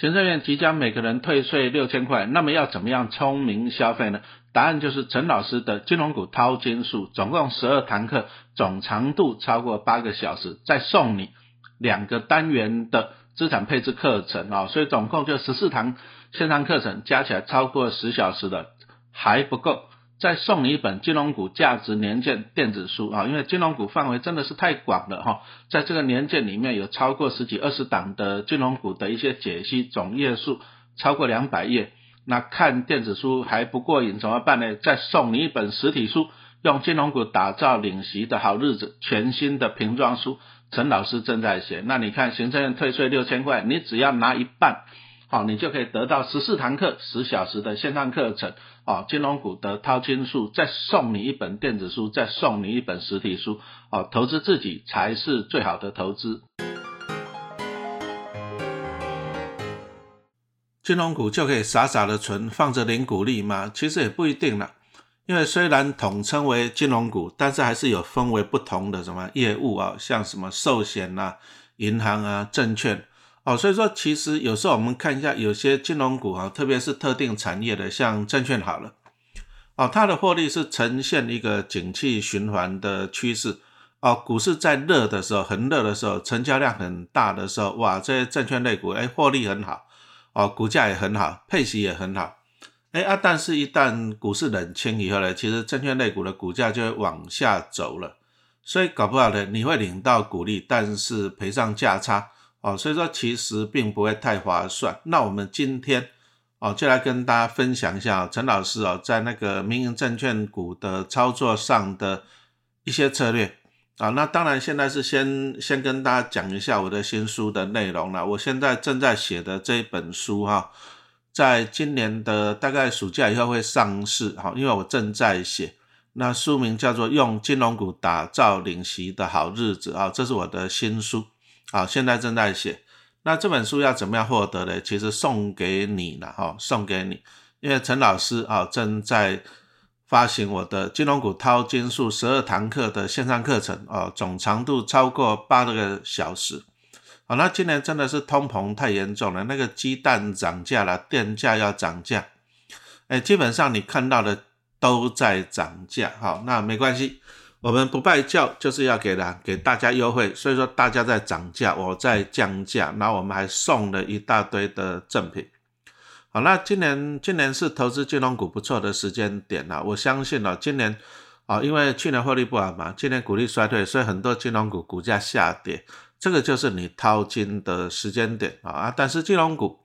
行政院即将每个人退税六千块，那么要怎么样聪明消费呢？答案就是陈老师的金融股淘金术，总共十二堂课，总长度超过八个小时，再送你两个单元的资产配置课程啊，所以总共就十四堂线上课程，加起来超过十小时的还不够。再送你一本金融股价值年鉴电子书啊，因为金融股范围真的是太广了哈，在这个年鉴里面有超过十几二十档的金融股的一些解析，总页数超过两百页。那看电子书还不过瘾，怎么办呢？再送你一本实体书，用金融股打造领席的好日子，全新的瓶装书，陈老师正在写。那你看行政院退税六千块，你只要拿一半。好，你就可以得到十四堂课十小时的线上课程，啊，金融股的淘金术，再送你一本电子书，再送你一本实体书，啊，投资自己才是最好的投资。金融股就可以傻傻的存，放着领股利吗？其实也不一定啦，因为虽然统称为金融股，但是还是有分为不同的什么业务啊，像什么寿险啊、银行啊、证券。哦，所以说其实有时候我们看一下有些金融股啊，特别是特定产业的，像证券好了，哦，它的获利是呈现一个景气循环的趋势。哦，股市在热的时候，很热的时候，成交量很大的时候，哇，这些证券类股，哎，获利很好，哦，股价也很好，配息也很好，哎啊，但是一旦股市冷清以后呢，其实证券类股的股价就会往下走了，所以搞不好呢，你会领到股利，但是赔上价差。哦，所以说其实并不会太划算。那我们今天哦，就来跟大家分享一下陈老师哦，在那个民营证券股的操作上的一些策略啊。那当然，现在是先先跟大家讲一下我的新书的内容了。我现在正在写的这一本书哈，在今年的大概暑假以后会上市哈，因为我正在写。那书名叫做《用金融股打造领席的好日子》啊，这是我的新书。好，现在正在写。那这本书要怎么样获得呢？其实送给你了哈，送给你。因为陈老师啊正在发行我的金融股淘金术十二堂课的线上课程哦，总长度超过八个小时。好，那今年真的是通膨太严重了，那个鸡蛋涨价了，电价要涨价，哎，基本上你看到的都在涨价。好，那没关系。我们不拜教，就是要给的给大家优惠，所以说大家在涨价，我在降价，然后我们还送了一大堆的赠品。好，那今年今年是投资金融股不错的时间点了，我相信呢，今年啊，因为去年获利不好嘛，今年股利衰退，所以很多金融股股价下跌，这个就是你掏金的时间点啊。但是金融股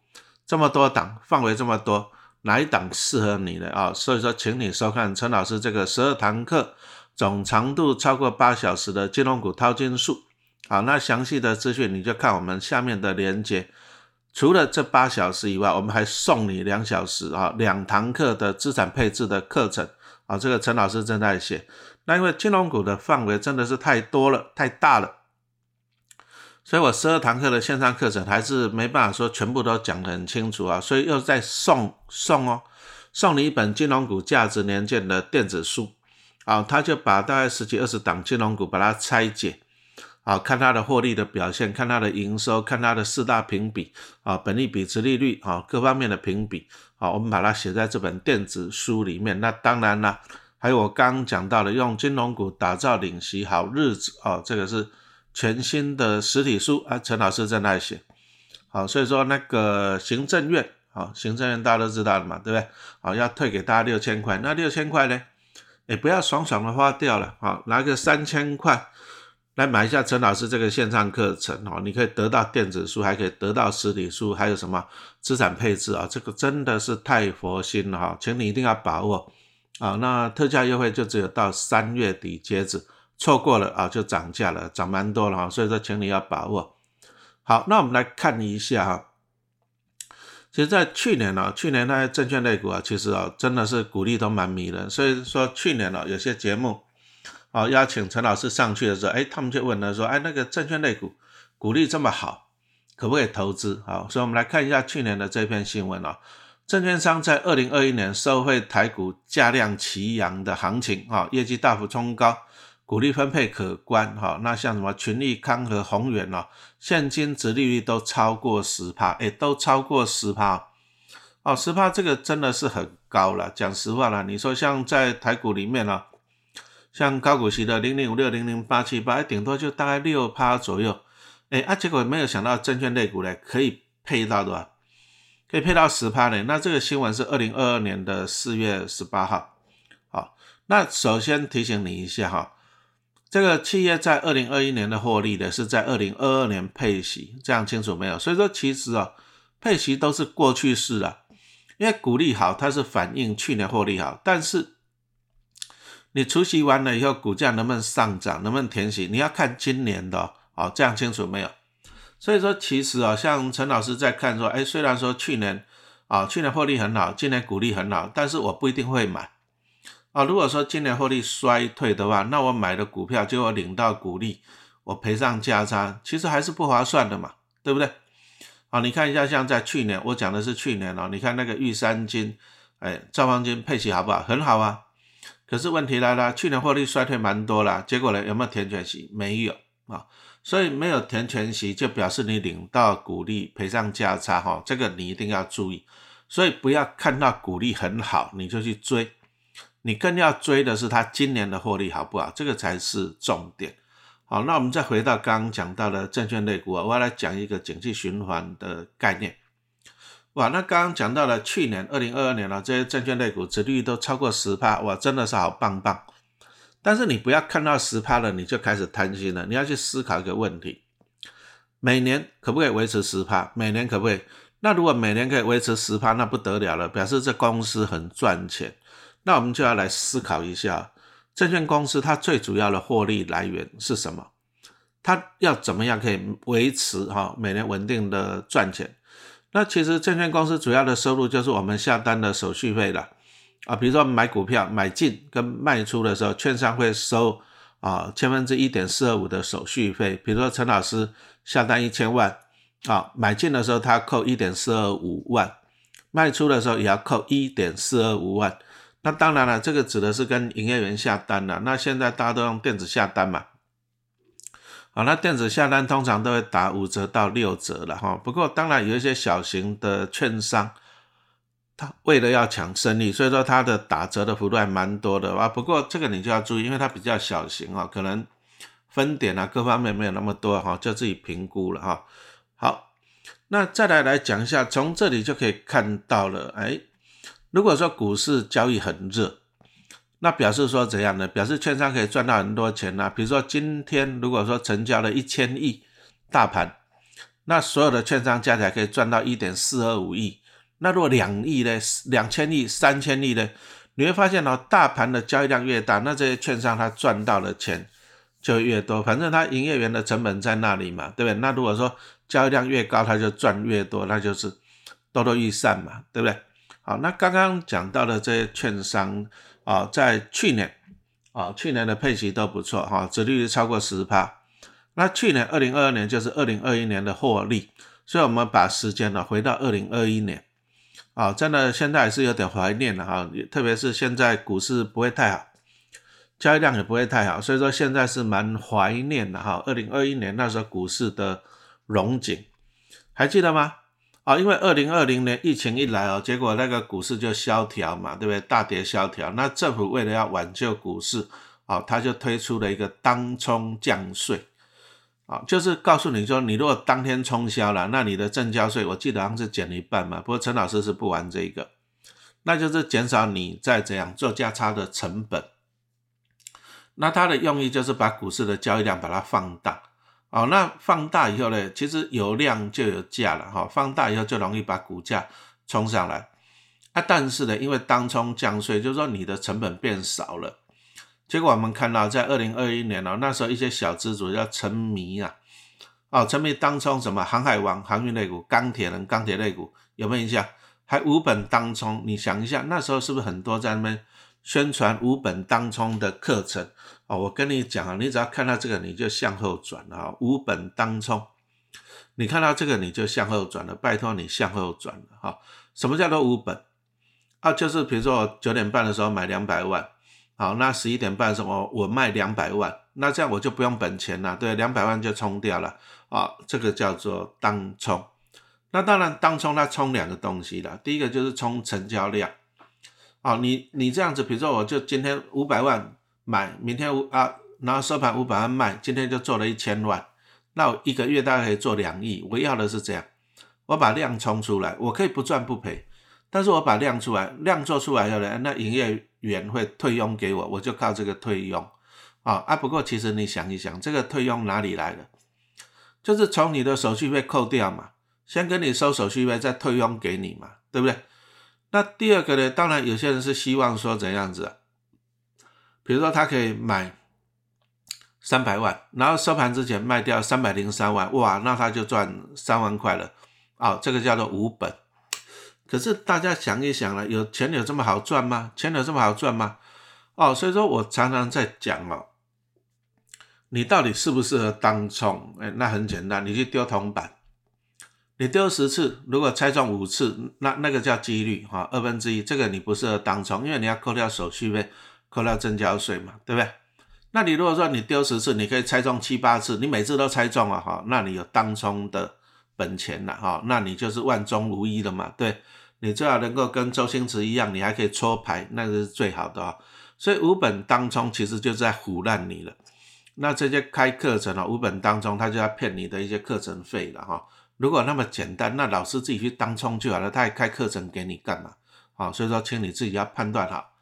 这么多档，范围这么多，哪一档适合你的啊？所以说，请你收看陈老师这个十二堂课。总长度超过八小时的金融股淘金术，好，那详细的资讯你就看我们下面的连接。除了这八小时以外，我们还送你两小时啊，两堂课的资产配置的课程啊。这个陈老师正在写。那因为金融股的范围真的是太多了，太大了，所以我十二堂课的线上课程还是没办法说全部都讲得很清楚啊，所以又再送送哦，送你一本金融股价值年鉴的电子书。啊，他就把大概十几二十档金融股把它拆解，啊，看它的获利的表现，看它的营收，看它的四大评比，啊，本利比、值利率，啊，各方面的评比，啊，我们把它写在这本电子书里面。那当然了，还有我刚讲到的，用金融股打造领息好日子，啊，这个是全新的实体书啊，陈老师在那写。好，所以说那个行政院，啊，行政院大家都知道的嘛，对不对？好，要退给大家六千块，那六千块呢？也不要爽爽的花掉了，好，拿个三千块来买一下陈老师这个线上课程，哦，你可以得到电子书，还可以得到实体书，还有什么资产配置啊？这个真的是太佛心了哈，请你一定要把握啊！那特价优惠就只有到三月底截止，错过了啊就涨价了，涨蛮多了哈，所以说请你要把握。好，那我们来看一下哈。其实，在去年呢，去年那些证券类股啊，其实啊，真的是股利都蛮迷人。所以说，去年呢，有些节目啊，邀请陈老师上去的时候，哎，他们就问他说，哎，那个证券类股股利这么好，可不可以投资？好，所以我们来看一下去年的这篇新闻啊，证券商在二零二一年收回台股价量齐扬的行情啊，业绩大幅冲高，股利分配可观哈。那像什么群益、康和、宏远哦，现金值利率都超过十趴，哎，都超过十趴哦，十趴这个真的是很高了。讲实话了，你说像在台股里面呢，像高股息的零零五六、零零八七八，顶多就大概六趴左右，哎啊，结果没有想到证券类股呢可以配到的。可以配到十趴呢？那这个新闻是二零二二年的四月十八号。好，那首先提醒你一下哈，这个企业在二零二一年的获利呢，是在二零二二年配息，这样清楚没有？所以说其实啊，配息都是过去式了，因为股利好，它是反映去年获利好，但是你除息完了以后，股价能不能上涨，能不能填息，你要看今年的哦，这样清楚没有？所以说，其实啊，像陈老师在看说，哎，虽然说去年啊，去年获利很好，今年股利很好，但是我不一定会买啊。如果说今年获利衰退的话，那我买的股票就我领到股利，我赔上价差，其实还是不划算的嘛，对不对？好，你看一下，像在去年，我讲的是去年哦，你看那个玉山金，哎，兆方金配息好不好？很好啊。可是问题来了，去年获利衰退蛮多了，结果呢，有没有填全息？没有啊。所以没有填全息，就表示你领到股利赔上价差哈，这个你一定要注意。所以不要看到股利很好你就去追，你更要追的是它今年的获利好不好，这个才是重点。好，那我们再回到刚刚讲到的证券类股啊，我要来讲一个景气循环的概念。哇，那刚刚讲到了去年二零二二年了，这些证券类股殖率都超过十趴，哇，真的是好棒棒。但是你不要看到十趴了，你就开始贪心了。你要去思考一个问题：每年可不可以维持十趴？每年可不可以？那如果每年可以维持十趴，那不得了了，表示这公司很赚钱。那我们就要来思考一下，证券公司它最主要的获利来源是什么？它要怎么样可以维持哈每年稳定的赚钱？那其实证券公司主要的收入就是我们下单的手续费了。啊，比如说买股票买进跟卖出的时候，券商会收啊千分之一点四二五的手续费。比如说陈老师下单一千万，啊买进的时候他扣一点四二五万，卖出的时候也要扣一点四二五万。那当然了，这个指的是跟营业员下单了。那现在大家都用电子下单嘛，好，那电子下单通常都会打五折到六折了哈。不过当然有一些小型的券商。他为了要抢生意，所以说他的打折的幅度还蛮多的啊。不过这个你就要注意，因为它比较小型啊，可能分点啊各方面没有那么多哈，就自己评估了哈。好，那再来来讲一下，从这里就可以看到了，哎，如果说股市交易很热，那表示说怎样呢？表示券商可以赚到很多钱呐。比如说今天如果说成交了一千亿大盘，那所有的券商加起来可以赚到一点四二五亿。那如果两亿呢？两千亿、三千亿呢？你会发现哦，大盘的交易量越大，那这些券商它赚到的钱就越多。反正它营业员的成本在那里嘛，对不对？那如果说交易量越高，它就赚越多，那就是多多益善嘛，对不对？好，那刚刚讲到的这些券商啊，在去年啊，去年的配息都不错哈，殖利率超过十帕。那去年二零二二年就是二零二一年的获利，所以我们把时间呢回到二零二一年。啊，真的现在还是有点怀念了哈，特别是现在股市不会太好，交易量也不会太好，所以说现在是蛮怀念的哈。二零二一年那时候股市的荣景，还记得吗？啊，因为二零二零年疫情一来哦，结果那个股市就萧条嘛，对不对？大跌萧条，那政府为了要挽救股市，啊，他就推出了一个当冲降税。啊，就是告诉你说，你如果当天冲销了，那你的正交税，我记得好像是减一半嘛。不过陈老师是不玩这个，那就是减少你再怎样做价差的成本。那它的用意就是把股市的交易量把它放大。哦，那放大以后呢，其实有量就有价了哈。放大以后就容易把股价冲上来。啊，但是呢，因为当冲降税，就是说你的成本变少了。结果我们看到，在二零二一年哦，那时候一些小资主要沉迷啊，哦，沉迷当冲什么航海王、航运类股、钢铁人、钢铁类股，有没有印象？还五本当冲，你想一下，那时候是不是很多在那边宣传五本当冲的课程？哦，我跟你讲啊，你只要看到这个，你就向后转啊，五本当冲，你看到这个你就向后转了，拜托你向后转了哈。什么叫做五本？啊，就是比如说我九点半的时候买两百万。好，那十一点半的时候我卖两百万，那这样我就不用本钱了，对，两百万就冲掉了啊，这个叫做当冲。那当然当冲它冲两个东西了，第一个就是冲成交量。好，你你这样子，比如说我就今天五百万买，明天五啊，然后收盘五百万卖，今天就做了一千万，那我一个月大概可以做两亿。我要的是这样，我把量冲出来，我可以不赚不赔。但是我把量出来，量做出来后呢，那营业员会退佣给我，我就靠这个退佣啊啊！不过其实你想一想，这个退佣哪里来的？就是从你的手续费扣掉嘛，先跟你收手续费，再退佣给你嘛，对不对？那第二个呢？当然有些人是希望说怎样子，比如说他可以买三百万，然后收盘之前卖掉三百零三万，哇，那他就赚三万块了啊！这个叫做无本。可是大家想一想了，有钱有这么好赚吗？钱有这么好赚吗？哦，所以说我常常在讲哦，你到底适不适合当冲？哎，那很简单，你去丢铜板，你丢十次，如果猜中五次，那那个叫几率哈，二分之一，这个你不适合当冲，因为你要扣掉手续费，扣掉增交税嘛，对不对？那你如果说你丢十次，你可以猜中七八次，你每次都猜中了哈，那你有当冲的。本钱了哈，那你就是万中无一了嘛？对，你最好能够跟周星驰一样，你还可以搓牌，那是最好的啊。所以五本当中其实就是在唬烂你了。那这些开课程啊，五本当中他就要骗你的一些课程费了哈。如果那么简单，那老师自己去当冲就好了，他还开课程给你干嘛？好，所以说请你自己要判断好。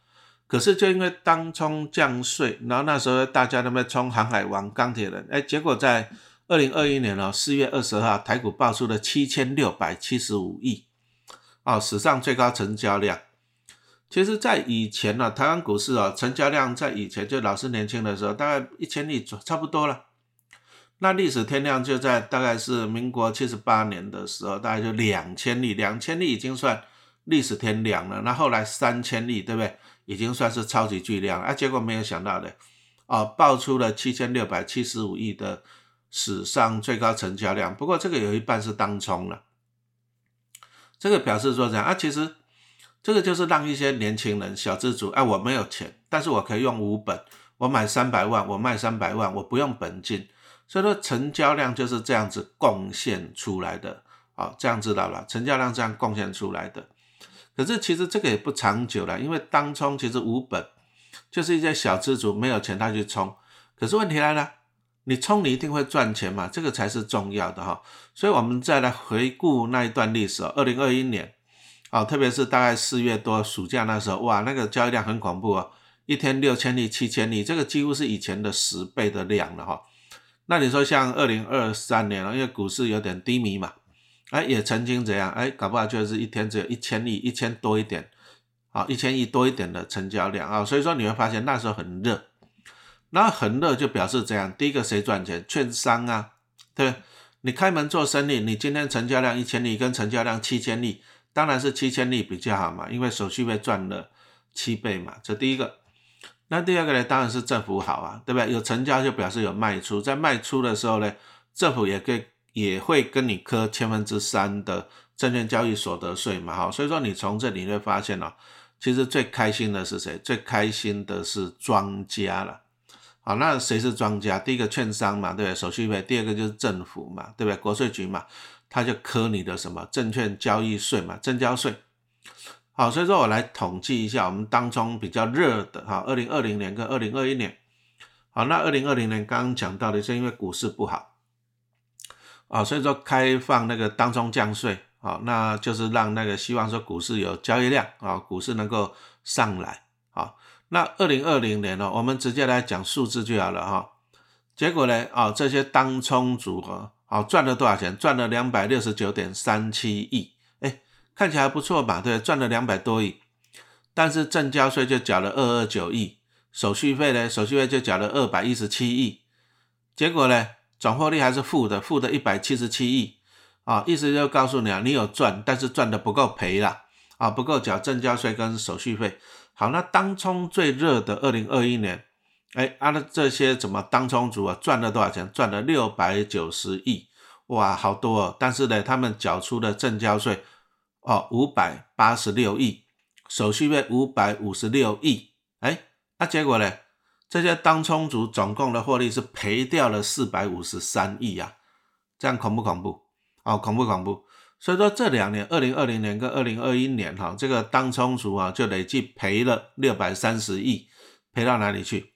可是就因为当冲降税，然后那时候大家都在冲航海王、钢铁人，哎，结果在。二零二一年哦，四月二十号，台股爆出了七千六百七十五亿，哦，史上最高成交量。其实，在以前呢，台湾股市啊，成交量在以前就老是年轻的时候，大概一千亿差不多了。那历史天量就在大概是民国七十八年的时候，大概就两千亿，两千亿已经算历史天量了。那后来三千亿，对不对？已经算是超级巨量啊。结果没有想到的，哦，爆出了七千六百七十五亿的。史上最高成交量，不过这个有一半是当冲了，这个表示说这样啊，其实这个就是让一些年轻人小资主，哎，我没有钱，但是我可以用五本，我买三百万，我卖三百万，我不用本金，所以说成交量就是这样子贡献出来的，好，这样知道了，成交量这样贡献出来的，可是其实这个也不长久了，因为当冲其实无本就是一些小资主没有钱他去冲，可是问题来了。你冲你一定会赚钱嘛？这个才是重要的哈。所以，我们再来回顾那一段历史哦。二零二一年，啊，特别是大概四月多暑假那时候，哇，那个交易量很恐怖哦，一天六千亿、七千亿，这个几乎是以前的十倍的量了哈。那你说像二零二三年了因为股市有点低迷嘛，哎，也曾经怎样？哎，搞不好就是一天只有一千亿、一千多一点，啊，一千亿多一点的成交量啊。所以说你会发现那时候很热。那很热就表示这样，第一个谁赚钱？券商啊，对你开门做生意，你今天成交量一千亿跟成交量七千亿，当然是七千亿比较好嘛，因为手续费赚了七倍嘛，这第一个。那第二个呢，当然是政府好啊，对不对？有成交就表示有卖出，在卖出的时候呢，政府也可以也会跟你磕千分之三的证券交易所得税嘛，哈，所以说你从这里会发现哦，其实最开心的是谁？最开心的是庄家了。好，那谁是庄家？第一个券商嘛，对不对？手续费。第二个就是政府嘛，对不对？国税局嘛，他就科你的什么证券交易税嘛，证交税。好，所以说我来统计一下，我们当中比较热的哈，二零二零年跟二零二一年。好，那二零二零年刚刚讲到的是因为股市不好，啊，所以说开放那个当中降税，好，那就是让那个希望说股市有交易量啊，股市能够上来，好。那二零二零年呢，我们直接来讲数字就好了哈。结果呢，啊，这些当冲组合，好赚了多少钱？赚了两百六十九点三七亿，哎，看起来不错吧？对，赚了两百多亿。但是正交税就缴了二二九亿，手续费呢，手续费就缴了二百一十七亿。结果呢，转获利还是负的，负的一百七十七亿。啊，意思就告诉你啊，你有赚，但是赚的不够赔了，啊，不够缴正交税跟手续费。好，那当冲最热的二零二一年，哎，啊，的这些怎么当冲族啊赚了多少钱？赚了六百九十亿，哇，好多哦！但是呢，他们缴出的正交税哦五百八十六亿，手续费五百五十六亿，哎，那结果呢？这些当冲族总共的获利是赔掉了四百五十三亿啊，这样恐不恐怖？哦，恐怖恐怖。所以说这两年，二零二零年跟二零二一年哈，这个当冲族啊就累计赔了六百三十亿，赔到哪里去？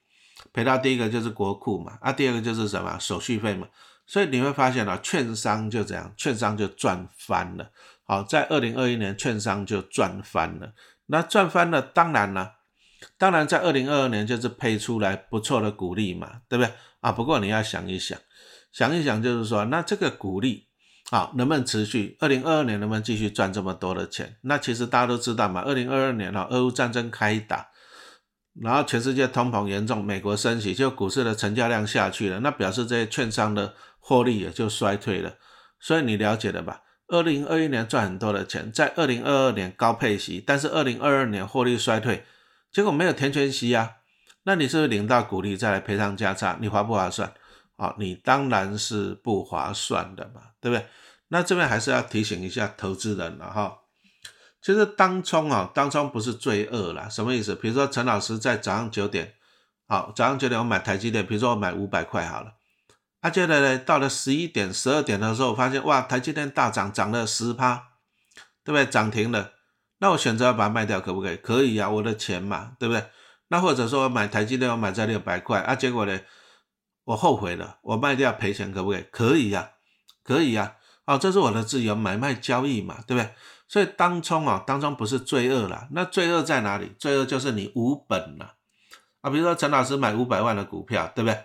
赔到第一个就是国库嘛，啊，第二个就是什么手续费嘛。所以你会发现啊，券商就这样，券商就赚翻了。好，在二零二一年，券商就赚翻了。那赚翻了，当然了。当然，在二零二二年就是配出来不错的股利嘛，对不对啊？不过你要想一想，想一想，就是说，那这个股利啊，能不能持续？二零二二年能不能继续赚这么多的钱？那其实大家都知道嘛，二零二二年哈，俄乌战争开打，然后全世界通膨严重，美国升息，就股市的成交量下去了，那表示这些券商的获利也就衰退了。所以你了解了吧？二零二一年赚很多的钱，在二零二二年高配息，但是二零二二年获利衰退。结果没有填全息啊，那你是不是领到股利再来赔偿价差？你划不划算？啊，你当然是不划算的嘛，对不对？那这边还是要提醒一下投资人了哈。其实当冲啊，当冲不是罪恶啦，什么意思？比如说陈老师在早上九点，好，早上九点我买台积电，比如说我买五百块好了，啊，接着呢到了十一点、十二点的时候，发现哇，台积电大涨，涨了十趴，对不对？涨停了。那我选择要把它卖掉，可不可以？可以呀，我的钱嘛，对不对？那或者说我买台积电，我买在六百块啊，结果呢，我后悔了，我卖掉赔钱，可不可以？可以呀，可以呀，哦，这是我的自由买卖交易嘛，对不对？所以当冲啊，当冲不是罪恶啦，那罪恶在哪里？罪恶就是你无本了啊，比如说陈老师买五百万的股票，对不对？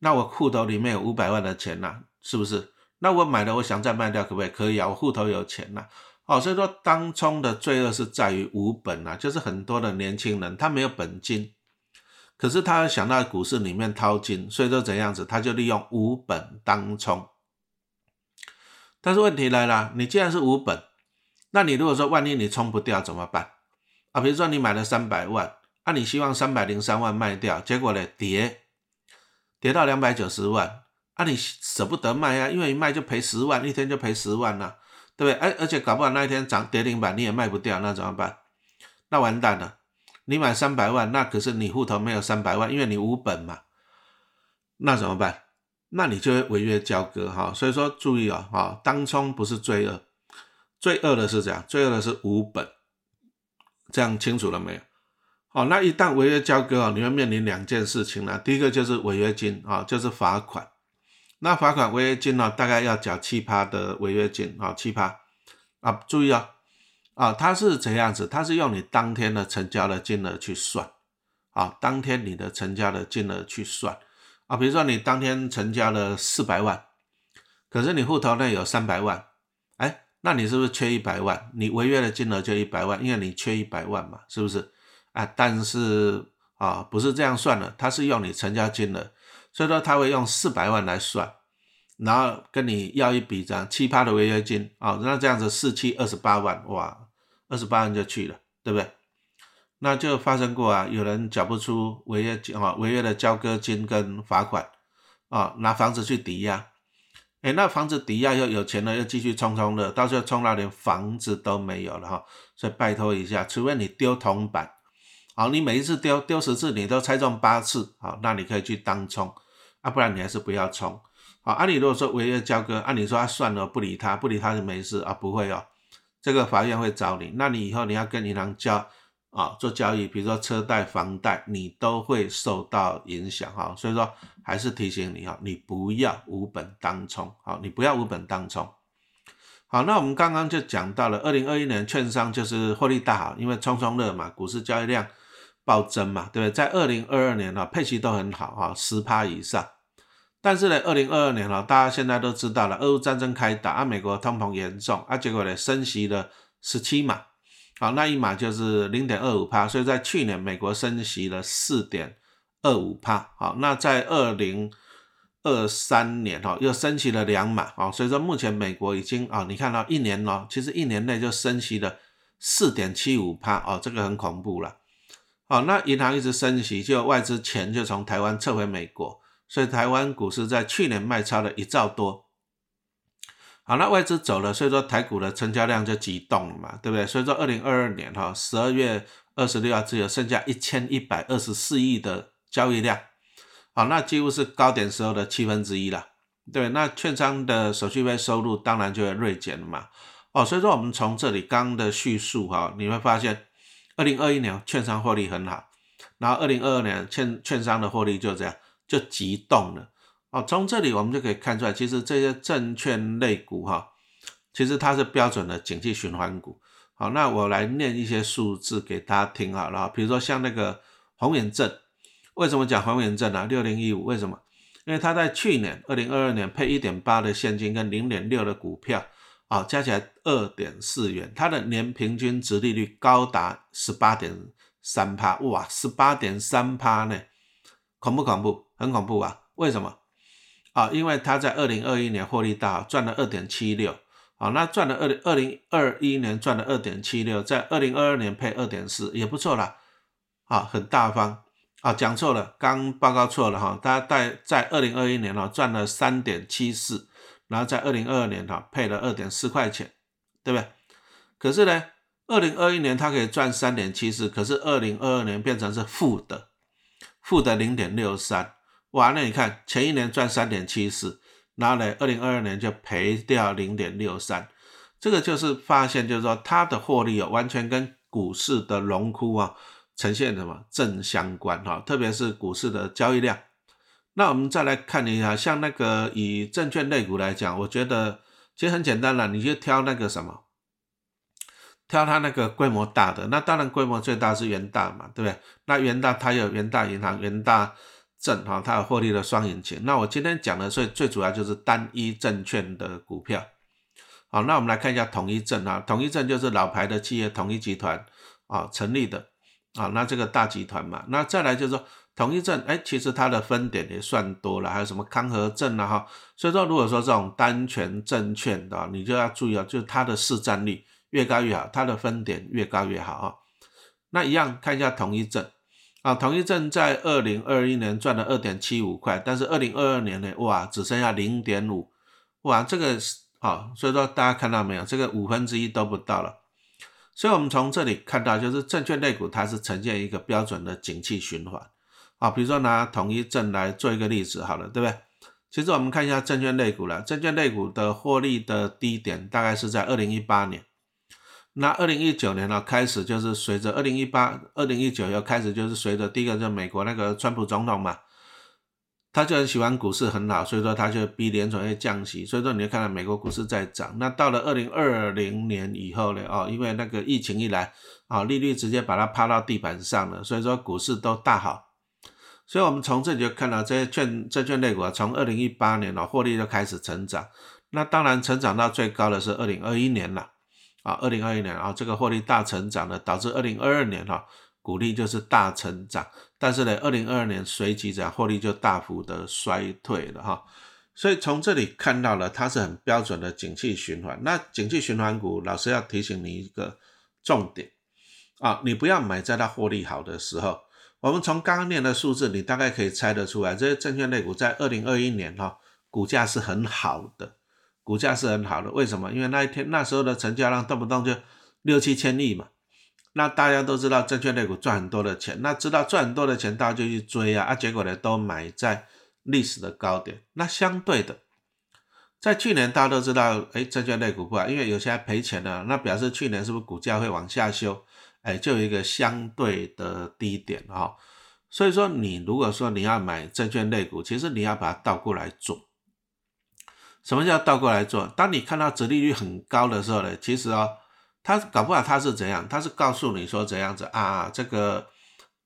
那我户头里面有五百万的钱呐，是不是？那我买了，我想再卖掉，可不可以？可以啊，我户头有钱呐。哦，所以说当冲的罪恶是在于无本啊，就是很多的年轻人他没有本金，可是他想到股市里面掏金，所以说怎样子他就利用无本当冲。但是问题来了，你既然是无本，那你如果说万一你冲不掉怎么办啊？比如说你买了三百万，那你希望三百零三万卖掉，结果呢跌跌到两百九十万，啊你舍不得卖啊，因为一卖就赔十万，一天就赔十万了。对不对？哎，而且搞不好那一天涨跌停板你也卖不掉，那怎么办？那完蛋了！你买三百万，那可是你户头没有三百万，因为你无本嘛。那怎么办？那你就会违约交割哈。所以说注意哦，哈，当冲不是罪恶，罪恶的是这样，罪恶的是无本。这样清楚了没有？好，那一旦违约交割啊，你会面临两件事情呢。第一个就是违约金啊，就是罚款。那罚款违约金呢？大概要缴七趴的违约金啊，七趴啊，注意啊，啊，它是怎样子？它是用你当天的成交的金额去算啊，当天你的成交的金额去算啊，比如说你当天成交了四百万，可是你户头内有三百万，哎，那你是不是缺一百万？你违约的金额就一百万，因为你缺一百万嘛，是不是？啊，但是啊，不是这样算的，它是用你成交金额。所以说他会用四百万来算，然后跟你要一笔这样七趴的违约金啊，那这样子四七二十八万哇，二十八万就去了，对不对？那就发生过啊，有人缴不出违约金啊，违约的交割金跟罚款啊，拿房子去抵押，哎，那房子抵押又有钱了，又继续冲冲的，到时候冲到连房子都没有了哈，所以拜托一下，除非你丢铜板，好，你每一次丢丢十次你都猜中八次，好，那你可以去当冲。啊，不然你还是不要冲。好，按理如果说违约交割，按理说啊算了，不理他，不理他就没事啊，不会哦。这个法院会找你，那你以后你要跟银行交啊做交易，比如说车贷、房贷，你都会受到影响哈。所以说还是提醒你哈，你不要无本当冲，好，你不要无本当冲。好，那我们刚刚就讲到了，二零二一年券商就是获利大好，因为冲冲热嘛，股市交易量暴增嘛，对不对？在二零二二年呢，配息都很好哈，十趴以上。但是呢，二零二二年了，大家现在都知道了，俄乌战争开打，啊，美国通膨严重，啊，结果呢，升息了十七码，好，那一码就是零点二五帕，所以在去年美国升息了四点二五帕，好，那在二零二三年哈，又升息了两码，好，所以说目前美国已经啊，你看到一年哦，其实一年内就升息了四点七五帕，哦，这个很恐怖了，好，那银行一直升息，就外资钱就从台湾撤回美国。所以台湾股市在去年卖超了一兆多，好，那外资走了，所以说台股的成交量就急动了嘛，对不对？所以说二零二二年哈十二月二十六号只有剩下一千一百二十四亿的交易量，好，那几乎是高点时候的七分之一了。对，那券商的手续费收入当然就会锐减了嘛。哦，所以说我们从这里刚刚的叙述哈，你会发现，二零二一年券商获利很好，然后二零二二年券券商的获利就这样就急动了。哦，从这里我们就可以看出来，其实这些证券类股哈，其实它是标准的景气循环股。好，那我来念一些数字给大家听好了，比如说像那个宏远证，为什么讲宏远证呢？六零一五为什么？因为它在去年二零二二年配一点八的现金跟零点六的股票。啊，加起来二点四元，它的年平均值利率高达十八点三趴，哇，十八点三趴呢，恐不恐怖？很恐怖啊！为什么？啊，因为他在二零二一年获利大，赚了二点七六，啊，那赚了二零二零二一年赚了二点七六，在二零二二年配二点四，也不错啦，啊，很大方，啊，讲错了，刚报告错了哈，它在在二零二一年哦赚了三点七四。然后在二零二二年哈配了二点四块钱，对不对？可是呢，二零二一年它可以赚三点七四，可是二零二二年变成是负的，负的零点六三。哇，那你看前一年赚三点七四，然后呢，二零二二年就赔掉零点六三，这个就是发现，就是说它的获利哦，完全跟股市的荣枯啊呈现什么正相关哈，特别是股市的交易量。那我们再来看一下，像那个以证券类股来讲，我觉得其实很简单了，你就挑那个什么，挑它那个规模大的。那当然规模最大是元大嘛，对不对？那元大它有元大银行、元大证哈，它有获利的双引擎。那我今天讲的最最主要就是单一证券的股票。好，那我们来看一下统一证啊，统一证就是老牌的企业统一集团啊成立的啊，那这个大集团嘛，那再来就是说。统一证，哎，其实它的分点也算多了，还有什么康和证啊，哈，所以说如果说这种单权证券的，你就要注意啊，就是它的市占率越高越好，它的分点越高越好啊。那一样看一下统一证啊，统一证在二零二一年赚了二点七五块，但是二零二二年呢，哇，只剩下零点五，哇，这个是啊，所以说大家看到没有，这个五分之一都不到了。所以我们从这里看到，就是证券类股它是呈现一个标准的景气循环。啊，比如说拿统一证来做一个例子，好了，对不对？其实我们看一下证券类股了，证券类股的获利的低点大概是在二零一八年，那二零一九年呢开始就是随着二零一八、二零一九又开始就是随着第一个就美国那个川普总统嘛，他就很喜欢股市很好，所以说他就逼联准会降息，所以说你就看到美国股市在涨。那到了二零二零年以后呢，哦，因为那个疫情一来，啊，利率直接把它趴到地板上了，所以说股市都大好。所以，我们从这里就看到这些券证券类股啊，从二零一八年哦，获利就开始成长。那当然，成长到最高的是二零二一年了啊，二零二一年啊，这个获利大成长的，导致二零二二年哈，股利就是大成长。但是呢，二零二二年随即这样获利就大幅的衰退了哈。所以从这里看到了，它是很标准的景气循环。那景气循环股，老师要提醒你一个重点啊，你不要买在它获利好的时候。我们从刚刚念的数字，你大概可以猜得出来，这些证券类股在二零二一年哈，股价是很好的，股价是很好的。为什么？因为那一天那时候的成交量动不动就六七千亿嘛。那大家都知道证券类股赚很多的钱，那知道赚很多的钱，大家就去追啊，啊，结果呢都买在历史的高点。那相对的，在去年大家都知道，哎，证券类股不好，因为有些赔钱了，那表示去年是不是股价会往下修？哎，就有一个相对的低点哈，所以说你如果说你要买证券类股，其实你要把它倒过来做。什么叫倒过来做？当你看到折利率很高的时候呢，其实哦，它搞不好它是怎样？它是告诉你说怎样子啊？这个，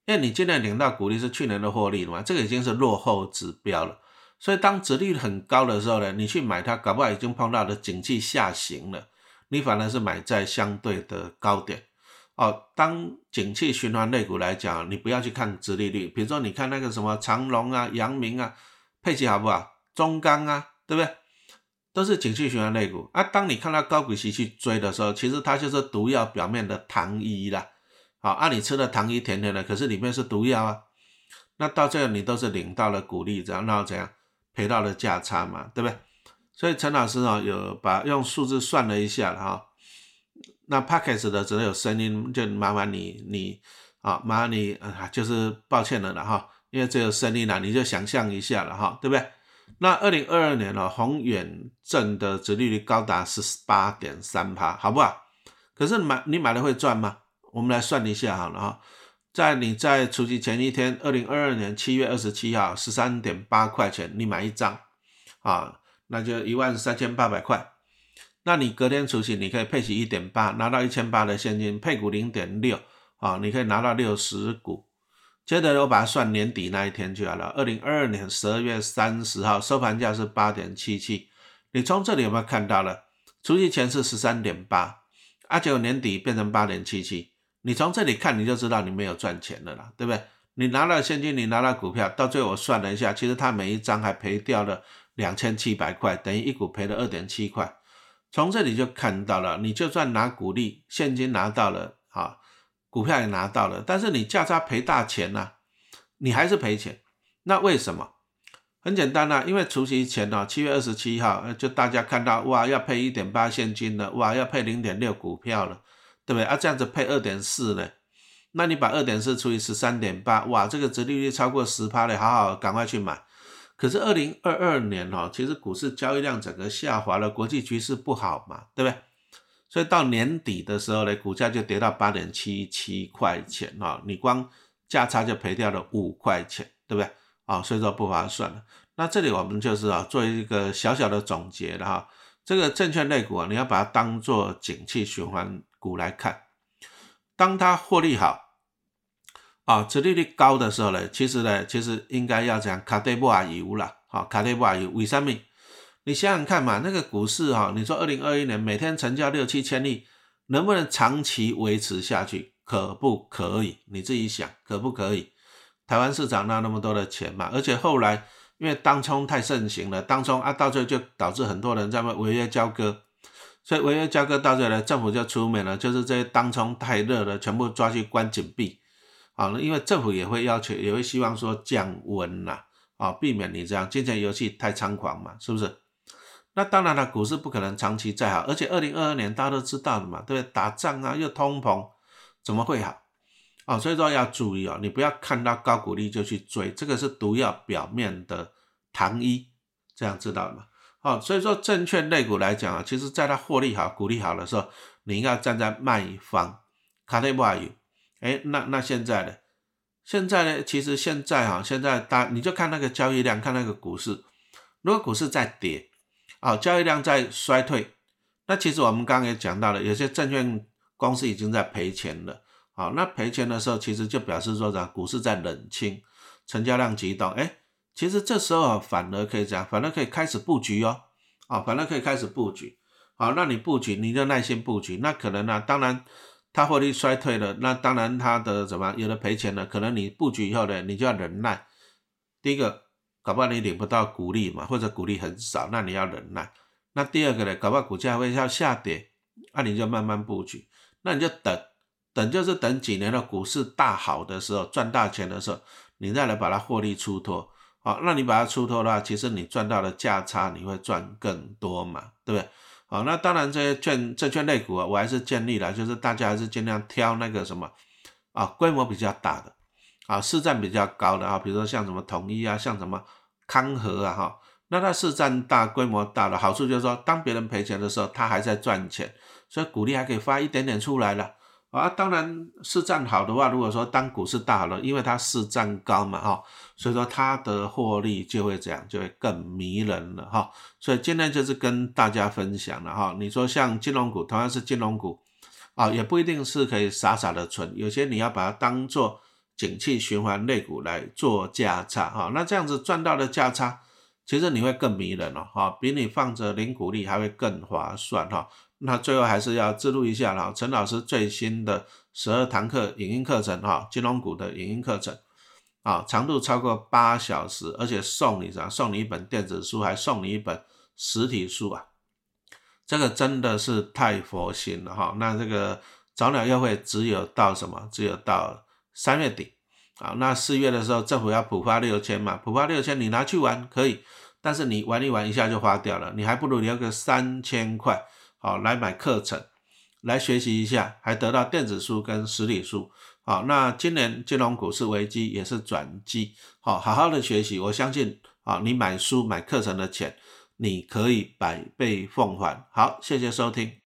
因为你今年领到股利是去年的获利了嘛，这个已经是落后指标了。所以当折利率很高的时候呢，你去买它，搞不好已经碰到了景气下行了，你反而是买在相对的高点。哦，当景气循环类股来讲，你不要去看殖利率，比如说你看那个什么长隆啊、阳明啊，配息好不好？中钢啊，对不对？都是景气循环类股啊。当你看到高股息去追的时候，其实它就是毒药表面的糖衣啦。好，啊，你吃的糖衣甜甜的，可是里面是毒药啊。那到这个你都是领到了股利，然后怎样赔到了价差嘛，对不对？所以陈老师啊，有把用数字算了一下了哈。那 Podcast 的只能有声音，就麻烦你你啊，麻烦你啊，就是抱歉了了哈，因为只有声音了，你就想象一下了哈，对不对？那二零二二年呢，宏远证的殖利率高达十八点三趴，好不好？可是买你买了会赚吗？我们来算一下好了哈，在你在除夕前一天，二零二二年七月二十七号十三点八块钱，你买一张啊，那就一万三千八百块。那你隔天除夕你可以配齐一点八，拿到一千八的现金，配股零点六啊，你可以拿到六十股。接着我把它算年底那一天就好了，二零二二年十二月三十号收盘价是八点七七，你从这里有没有看到了？除夕前是十三点八，啊，结果年底变成八点七七，你从这里看你就知道你没有赚钱了啦，对不对？你拿了现金，你拿了股票，到最后我算了一下，其实它每一张还赔掉了两千七百块，等于一股赔了二点七块。从这里就看到了，你就算拿股利，现金拿到了。股票也拿到了，但是你价差赔大钱呐，你还是赔钱。那为什么？很简单呐，因为除夕前呢，七月二十七号，就大家看到哇，要配一点八现金了，哇，要配零点六股票了，对不对？啊，这样子配二点四呢，那你把二点四除以十三点八，哇，这个折利率超过十趴了，好好赶快去买。可是二零二二年哦，其实股市交易量整个下滑了，国际局势不好嘛，对不对？所以到年底的时候呢，股价就跌到八点七七块钱啊，你光价差就赔掉了五块钱，对不对？啊，所以说不划算了。那这里我们就是啊，做一个小小的总结了哈。这个证券类股啊，你要把它当做景气循环股来看。当它获利好啊，殖利率高的时候呢，其实呢，其实应该要讲卡德布尔油了，好，卡德布尔油为什么？你想想看嘛，那个股市哈，你说二零二一年每天成交六七千亿，能不能长期维持下去？可不可以？你自己想，可不可以？台湾市场那那么多的钱嘛，而且后来因为当冲太盛行了，当冲啊，到最后就导致很多人在违约交割，所以违约交割到最后呢，政府就出面了，就是这些当冲太热了，全部抓去关紧闭。啊，因为政府也会要求，也会希望说降温呐，啊，避免你这样金钱游戏太猖狂嘛，是不是？那当然了，股市不可能长期再好，而且二零二二年大家都知道的嘛，对不对？打仗啊，又通膨，怎么会好？哦，所以说要注意哦，你不要看到高股利就去追，这个是毒药表面的糖衣，这样知道吗？哦，所以说证券类股来讲啊，其实在它获利好、股利好的时候，你应该站在卖方。卡特布尔有，哎，那那现在呢？现在呢？其实现在哈，现在大你就看那个交易量，看那个股市，如果股市在跌。啊，交易量在衰退，那其实我们刚刚也讲到了，有些证券公司已经在赔钱了。好，那赔钱的时候，其实就表示说啥，股市在冷清，成交量激动。哎，其实这时候反而可以讲，反而可以开始布局哦。啊，反而可以开始布局。好，那你布局，你就耐心布局。那可能呢，当然它获利衰退了，那当然它的怎么有的赔钱了，可能你布局以后呢，你就要忍耐。第一个。搞不好你领不到股利嘛，或者股利很少，那你要忍耐。那第二个呢，搞不好股价会要下跌，那你就慢慢布局。那你就等，等就是等几年的股市大好的时候，赚大钱的时候，你再来把它获利出脱。好，那你把它出脱的话，其实你赚到的价差你会赚更多嘛，对不对？好，那当然这些券证券类股啊，我还是建议了，就是大家还是尽量挑那个什么啊，规模比较大的。啊，市占比较高的啊，比如说像什么统一啊，像什么康和啊，哈，那它市占大、规模大的好处就是说，当别人赔钱的时候，它还在赚钱，所以股利还可以发一点点出来了啊。当然市占好的话，如果说当股市大好了，因为它市占高嘛，哈，所以说它的获利就会这样，就会更迷人了哈。所以今天就是跟大家分享了哈。你说像金融股，同样是金融股啊，也不一定是可以傻傻的存，有些你要把它当做。景气循环类股来做价差哈，那这样子赚到的价差，其实你会更迷人哦哈，比你放着零股利还会更划算哈。那最后还是要记录一下了，陈老师最新的十二堂课影音课程哈，金融股的影音课程啊，长度超过八小时，而且送你啥？送你一本电子书，还送你一本实体书啊，这个真的是太佛心了哈。那这个早鸟优惠只有到什么？只有到。三月底，啊，那四月的时候政府要普发六千嘛，普发六千你拿去玩可以，但是你玩一玩一下就花掉了，你还不如留个三千块，好来买课程，来学习一下，还得到电子书跟实体书。好，那今年金融股市危机也是转机，好，好好的学习，我相信啊，你买书买课程的钱，你可以百倍奉还。好，谢谢收听。